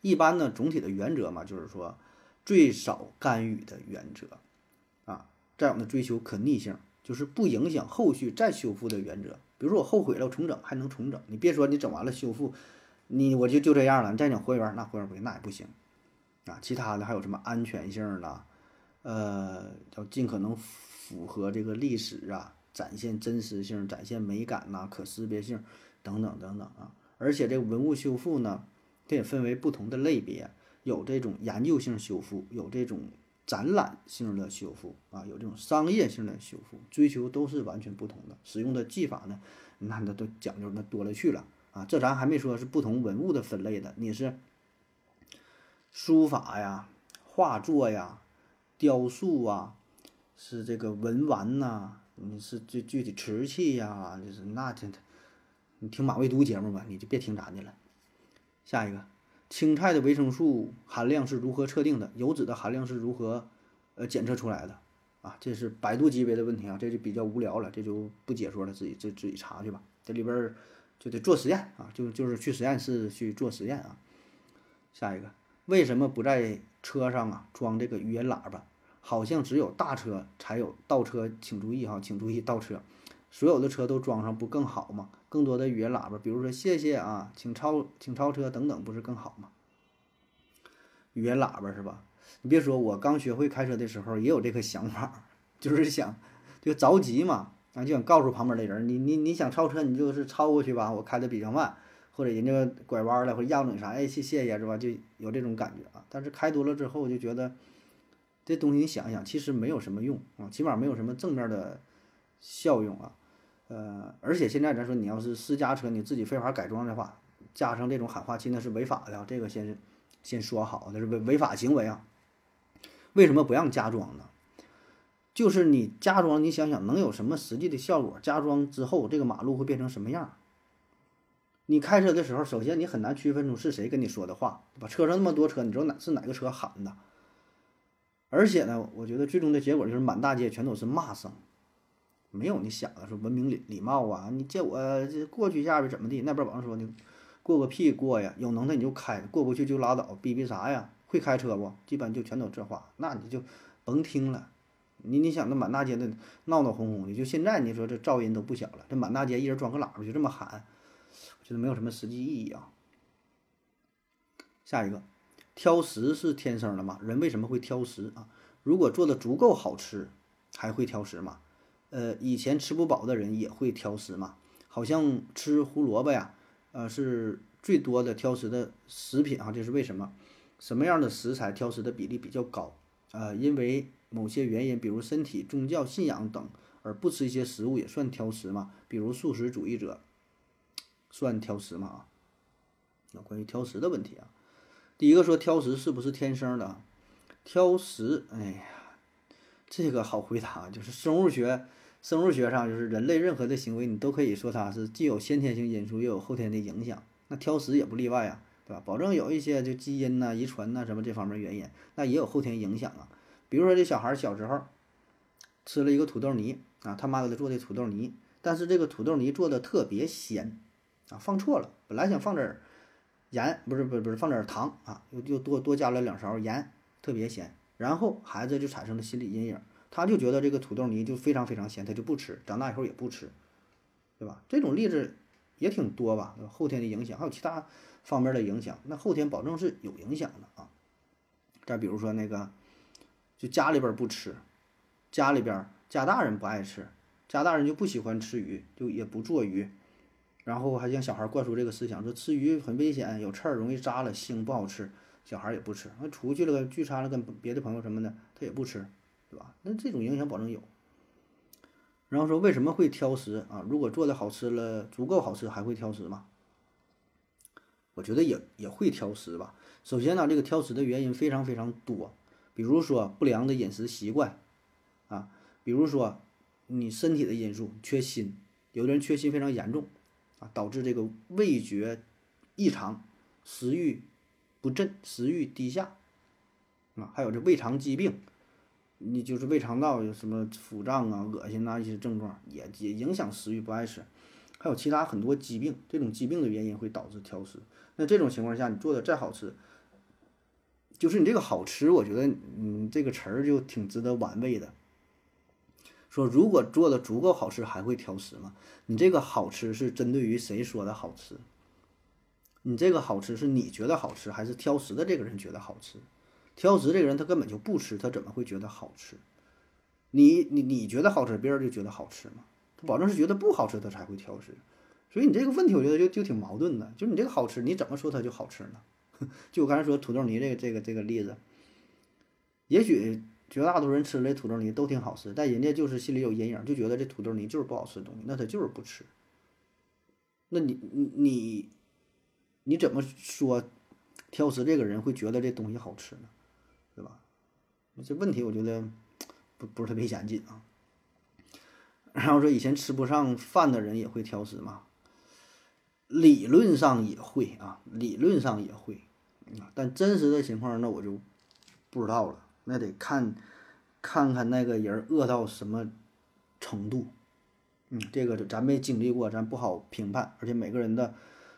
一般呢，总体的原则嘛，就是说最少干预的原则啊。再有呢，追求可逆性，就是不影响后续再修复的原则。比如说我后悔了，我重整还能重整。你别说你整完了修复，你我就就这样了。你再整还原，那还原不行，那也不行啊。其他的还有什么安全性啦，呃，要尽可能符合这个历史啊，展现真实性，展现美感呐，可识别性等等等等啊。而且这文物修复呢，它也分为不同的类别，有这种研究性修复，有这种。展览性的修复啊，有这种商业性的修复，追求都是完全不同的。使用的技法呢，那那都讲究那多了去了啊。这咱还没说是不同文物的分类的，你是书法呀、画作呀、雕塑啊，是这个文玩呐，你是具具体瓷器呀，就是那真的，你听马未都节目吧，你就别听咱的了。下一个。青菜的维生素含量是如何测定的？油脂的含量是如何呃检测出来的？啊，这是百度级别的问题啊，这就比较无聊了，这就不解说了，自己自自己查去吧。这里边就得做实验啊，就就是去实验室去做实验啊。下一个，为什么不在车上啊装这个语音喇叭？好像只有大车才有倒车，请注意哈，请注意倒车。所有的车都装上不更好吗？更多的语音喇叭，比如说谢谢啊，请超，请超车等等，不是更好吗？语音喇叭是吧？你别说，我刚学会开车的时候也有这个想法，就是想就着急嘛，啊，就想告诉旁边的人，你你你想超车，你就是超过去吧，我开的比较慢，或者人家拐弯了或者压着你啥，哎，谢谢呀是吧？就有这种感觉啊。但是开多了之后，就觉得这东西你想想，其实没有什么用啊，起码没有什么正面的效用啊。呃，而且现在咱说你要是私家车你自己非法改装的话，加上这种喊话器那是违法的，这个先先说好，那是违违法行为啊。为什么不让加装呢？就是你加装，你想想能有什么实际的效果？加装之后，这个马路会变成什么样？你开车的时候，首先你很难区分出是谁跟你说的话，对吧？车上那么多车，你知道哪是哪个车喊的？而且呢，我觉得最终的结果就是满大街全都是骂声，没有你想的说文明礼礼貌啊！你借我这过去一下呗，怎么地？那边网上说你过个屁过呀？有能耐你就开，过不去就拉倒，逼逼啥呀？会开车不？基本就全都这话，那你就甭听了。你你想那满大街的闹闹哄哄的，就现在你说这噪音都不小了，这满大街一人装个喇叭就这么喊，我觉得没有什么实际意义啊。下一个，挑食是天生的吗？人为什么会挑食啊？如果做的足够好吃，还会挑食吗？呃，以前吃不饱的人也会挑食吗？好像吃胡萝卜呀，呃，是最多的挑食的食品啊，这是为什么？什么样的食材挑食的比例比较高？啊，因为。某些原因，比如身体、宗教信仰等，而不吃一些食物也算挑食吗？比如素食主义者算挑食吗？啊，那关于挑食的问题啊，第一个说挑食是不是天生的？挑食，哎呀，这个好回答，就是生物学，生物学上就是人类任何的行为，你都可以说它是既有先天性因素，又有后天的影响。那挑食也不例外啊，对吧？保证有一些就基因呐、遗传呐什么这方面原因，那也有后天影响啊。比如说，这小孩小时候吃了一个土豆泥啊，他妈给他做的土豆泥，但是这个土豆泥做的特别咸啊，放错了，本来想放点儿盐，不是不是不是放点糖啊，又又多多加了两勺盐，特别咸，然后孩子就产生了心理阴影，他就觉得这个土豆泥就非常非常咸，他就不吃，长大以后也不吃，对吧？这种例子也挺多吧？后天的影响还有其他方面的影响，那后天保证是有影响的啊。再比如说那个。就家里边不吃，家里边家大人不爱吃，家大人就不喜欢吃鱼，就也不做鱼，然后还向小孩灌输这个思想，说吃鱼很危险，有刺儿，容易扎了，腥不好吃，小孩也不吃。那出去了聚餐了，跟别的朋友什么的，他也不吃，对吧？那这种影响保证有。然后说为什么会挑食啊？如果做的好吃了，足够好吃，还会挑食吗？我觉得也也会挑食吧。首先呢，这个挑食的原因非常非常多。比如说不良的饮食习惯，啊，比如说你身体的因素，缺锌，有的人缺锌非常严重，啊，导致这个味觉异常，食欲不振，食欲低下，啊，还有这胃肠疾病，你就是胃肠道有什么腹胀啊、恶心呐一些症状，也也影响食欲，不爱吃，还有其他很多疾病，这种疾病的原因会导致挑食。那这种情况下，你做的再好吃。就是你这个好吃，我觉得嗯，这个词儿就挺值得玩味的。说如果做的足够好吃，还会挑食吗？你这个好吃是针对于谁说的好吃？你这个好吃是你觉得好吃，还是挑食的这个人觉得好吃？挑食这个人他根本就不吃，他怎么会觉得好吃？你你你觉得好吃，别人就觉得好吃吗？他保证是觉得不好吃，他才会挑食。所以你这个问题，我觉得就就挺矛盾的。就是你这个好吃，你怎么说它就好吃呢？就我刚才说土豆泥这个这个这个例子，也许绝大多数人吃这土豆泥都挺好吃，但人家就是心里有阴影，就觉得这土豆泥就是不好吃的东西，那他就是不吃。那你你你怎么说挑食这个人会觉得这东西好吃呢？对吧？这问题我觉得不不是特别严谨啊。然后说以前吃不上饭的人也会挑食吗？理论上也会啊，理论上也会啊。但真实的情况那我就不知道了，那得看看看那个人饿到什么程度，嗯，这个咱没经历过，咱不好评判，而且每个人的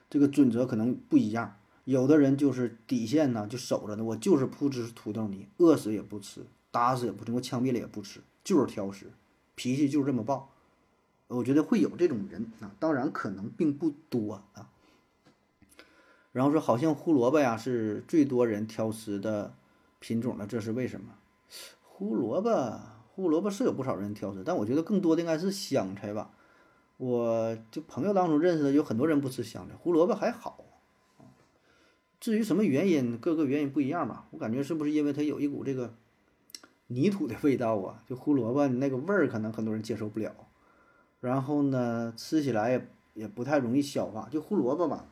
这个准则可能不一样，有的人就是底线呢就守着呢，我就是不吃土豆泥，饿死也不吃，打死也不吃，我枪毙了也不吃，就是挑食，脾气就是这么暴，我觉得会有这种人啊，当然可能并不多啊。然后说，好像胡萝卜呀是最多人挑食的品种了，这是为什么？胡萝卜，胡萝卜是有不少人挑食，但我觉得更多的应该是香菜吧。我就朋友当中认识的有很多人不吃香菜，胡萝卜还好。至于什么原因，各个原因不一样吧。我感觉是不是因为它有一股这个泥土的味道啊？就胡萝卜那个味儿，可能很多人接受不了。然后呢，吃起来也也不太容易消化。就胡萝卜吧，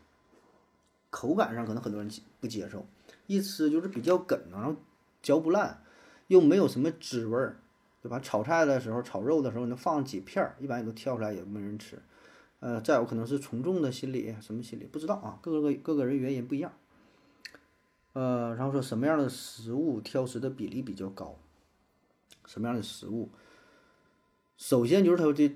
口感上可能很多人不接受，一吃就是比较梗，然后嚼不烂，又没有什么滋味儿，对吧？炒菜的时候、炒肉的时候，你能放几片儿，一般也都挑出来，也没人吃。呃，再有可能是从众的心理，什么心理不知道啊？各个各个人原因不一样。呃，然后说什么样的食物挑食的比例比较高？什么样的食物？首先就是它的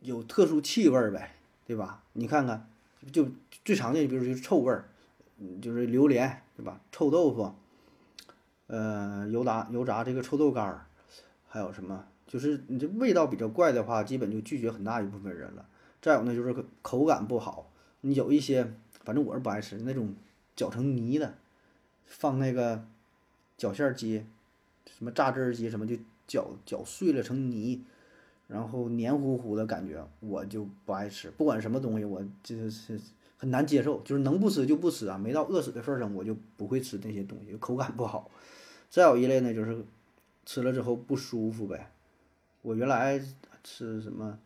有特殊气味儿呗，对吧？你看看，就最常见，比如就是臭味儿，就是榴莲，对吧？臭豆腐，呃，油炸油炸这个臭豆干儿，还有什么？就是你这味道比较怪的话，基本就拒绝很大一部分人了。再有呢，就是口感不好，你有一些，反正我是不爱吃那种搅成泥的。放那个绞馅机，什么榨汁机，什么就搅搅碎了成泥，然后黏糊糊的感觉，我就不爱吃。不管什么东西，我就是很难接受，就是能不吃就不吃啊，没到饿死的份上，我就不会吃那些东西，口感不好。再有一类呢，就是吃了之后不舒服呗。我原来吃什么，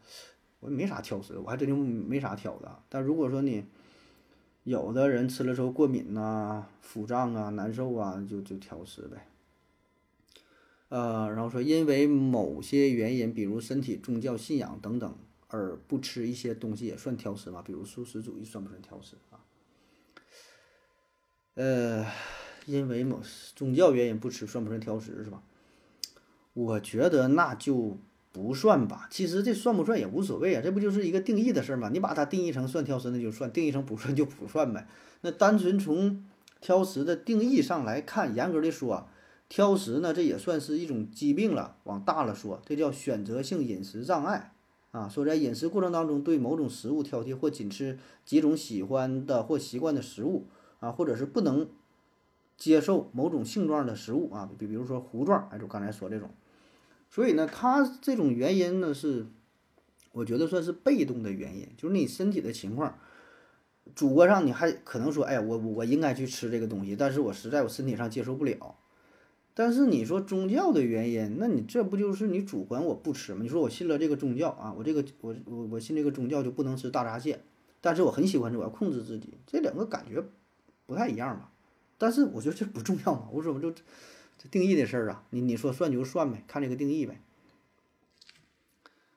我也没啥挑食，我还真就没啥挑的。但如果说你，有的人吃了之后过敏呐、腹胀啊、难受啊，就就挑食呗。呃，然后说因为某些原因，比如身体、宗教信仰等等，而不吃一些东西也算挑食吗？比如素食主义算不算挑食啊？呃，因为某宗教原因不吃，算不算挑食是吧？我觉得那就。不算吧，其实这算不算也无所谓啊，这不就是一个定义的事儿吗？你把它定义成算挑食，那就算；定义成不算就不算呗。那单纯从挑食的定义上来看，严格的说，挑食呢，这也算是一种疾病了。往大了说，这叫选择性饮食障碍啊。说在饮食过程当中对某种食物挑剔，或仅吃几种喜欢的或习惯的食物啊，或者是不能接受某种性状的食物啊，比比如说糊状，哎，就刚才说这种。所以呢，他这种原因呢是，我觉得算是被动的原因，就是你身体的情况，主观上你还可能说，哎，我我应该去吃这个东西，但是我实在我身体上接受不了。但是你说宗教的原因，那你这不就是你主观我不吃吗？你说我信了这个宗教啊，我这个我我我信这个宗教就不能吃大闸蟹，但是我很喜欢吃，我要控制自己，这两个感觉不太一样吧？但是我觉得这不重要嘛，我怎么就？这定义的事儿啊，你你说算就算呗，看这个定义呗。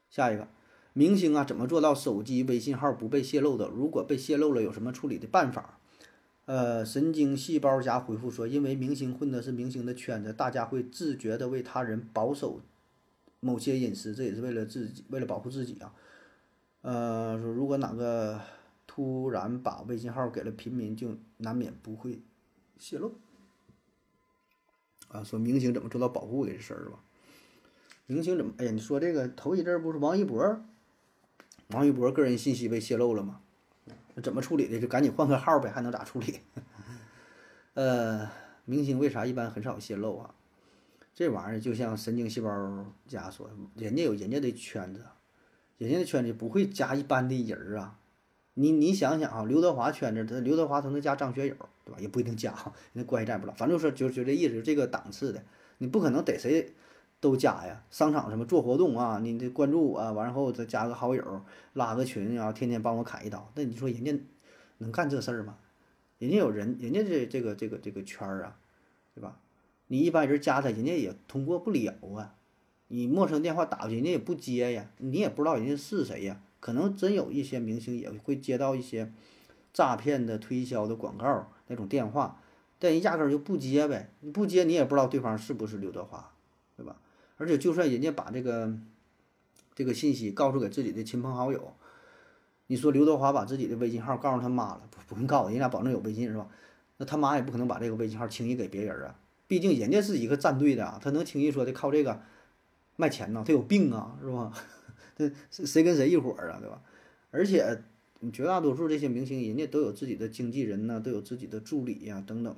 下一个，明星啊，怎么做到手机微信号不被泄露的？如果被泄露了，有什么处理的办法？呃，神经细胞家回复说，因为明星混的是明星的圈子，大家会自觉的为他人保守某些隐私，这也是为了自己，为了保护自己啊。呃，说如果哪个突然把微信号给了平民，就难免不会泄露。啊，说明星怎么做到保护的这事儿吧？明星怎么？哎呀，你说这个头一阵不是王一博，王一博个人信息被泄露了吗？怎么处理的？就赶紧换个号呗，还能咋处理？呃，明星为啥一般很少泄露啊？这玩意儿就像神经细胞家说，人家有人家的圈子，人家的圈子不会加一般的人儿啊。你你想想啊，刘德华圈子，他刘德华他能加张学友，对吧？也不一定加，那关系咱不知道。反正说就就这意思，就这个档次的，你不可能逮谁都加呀。商场什么做活动啊，你得关注我，完后再加个好友，拉个群，然后天天帮我砍一刀。那你说人家能干这事儿吗？人家有人，人家这这个这个这个圈儿啊，对吧？你一般人加他，人家也通过不了啊。你陌生电话打过去，人家也不接呀，你也不知道人家是谁呀。可能真有一些明星也会接到一些诈骗的推销的广告那种电话，但人压根就不接呗，你不接你也不知道对方是不是刘德华，而且就算人家把这个这个信息告诉给自己的亲朋好友，你说刘德华把自己的微信号告诉他妈了，不不用告诉人家保证有微信是吧？那他妈也不可能把这个微信号轻易给别人啊，毕竟人家是一个战队的，他能轻易说的靠这个卖钱呢？他有病啊，是吧？这谁跟谁一伙儿啊，对吧？而且绝大多数这些明星，人家都有自己的经纪人呢，都有自己的助理呀，等等，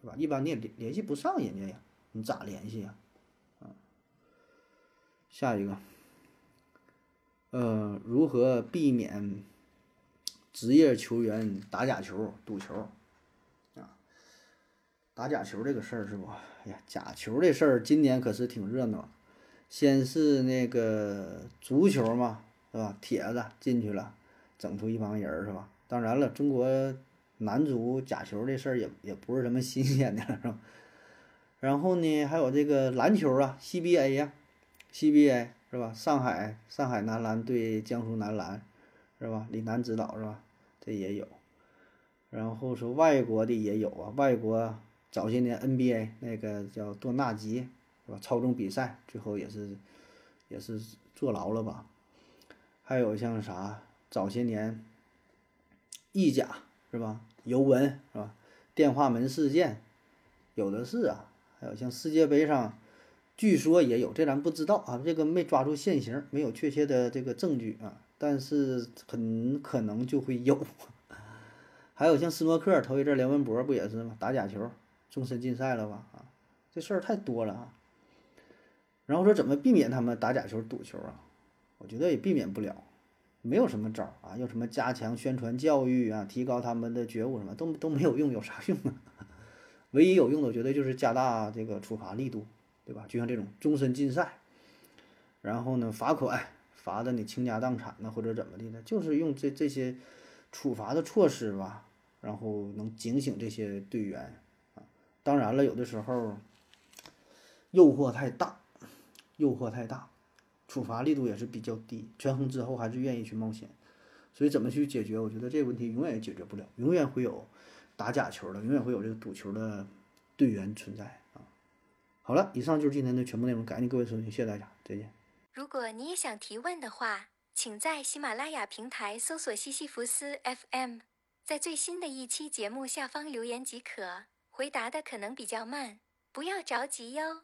是吧？一般你也联联系不上人家呀，你咋联系呀？下一个，呃，如何避免职业球员打假球、赌球啊？打假球这个事儿是不？哎呀，假球这事儿今年可是挺热闹。先是那个足球嘛，是吧？铁子进去了，整出一帮人儿，是吧？当然了，中国男足假球这事儿也也不是什么新鲜的了，是吧？然后呢，还有这个篮球啊，CBA 呀，CBA 是吧？上海上海男篮对江苏男篮，是吧？李楠指导是吧？这也有。然后说外国的也有啊，外国早些年 NBA 那个叫多纳吉是吧？操纵比赛最后也是也是坐牢了吧？还有像啥早些年意甲是吧？尤文是吧？电话门事件有的是啊。还有像世界杯上，据说也有，这咱不知道啊，这个没抓住现行，没有确切的这个证据啊，但是很可能就会有。还有像斯诺克头一阵，梁文博不也是吗？打假球，终身禁赛了吧？啊，这事儿太多了啊。然后说怎么避免他们打假球、赌球啊？我觉得也避免不了，没有什么招啊，要什么加强宣传教育啊，提高他们的觉悟什么，都都没有用，有啥用啊？唯一有用的，我觉得就是加大这个处罚力度，对吧？就像这种终身禁赛，然后呢，罚款罚的你倾家荡产呢，或者怎么的呢？就是用这这些处罚的措施吧，然后能警醒这些队员啊。当然了，有的时候诱惑太大，诱惑太大，处罚力度也是比较低，权衡之后还是愿意去冒险。所以怎么去解决？我觉得这个问题永远也解决不了，永远会有。打假球的，永远会有这个赌球的队员存在！好了，以上就是今天的全部内容，感谢各位收听，谢谢大家，再见。如果你也想提问的话，请在喜马拉雅平台搜索西西弗斯 FM，在最新的一期节目下方留言即可。回答的可能比较慢，不要着急哟。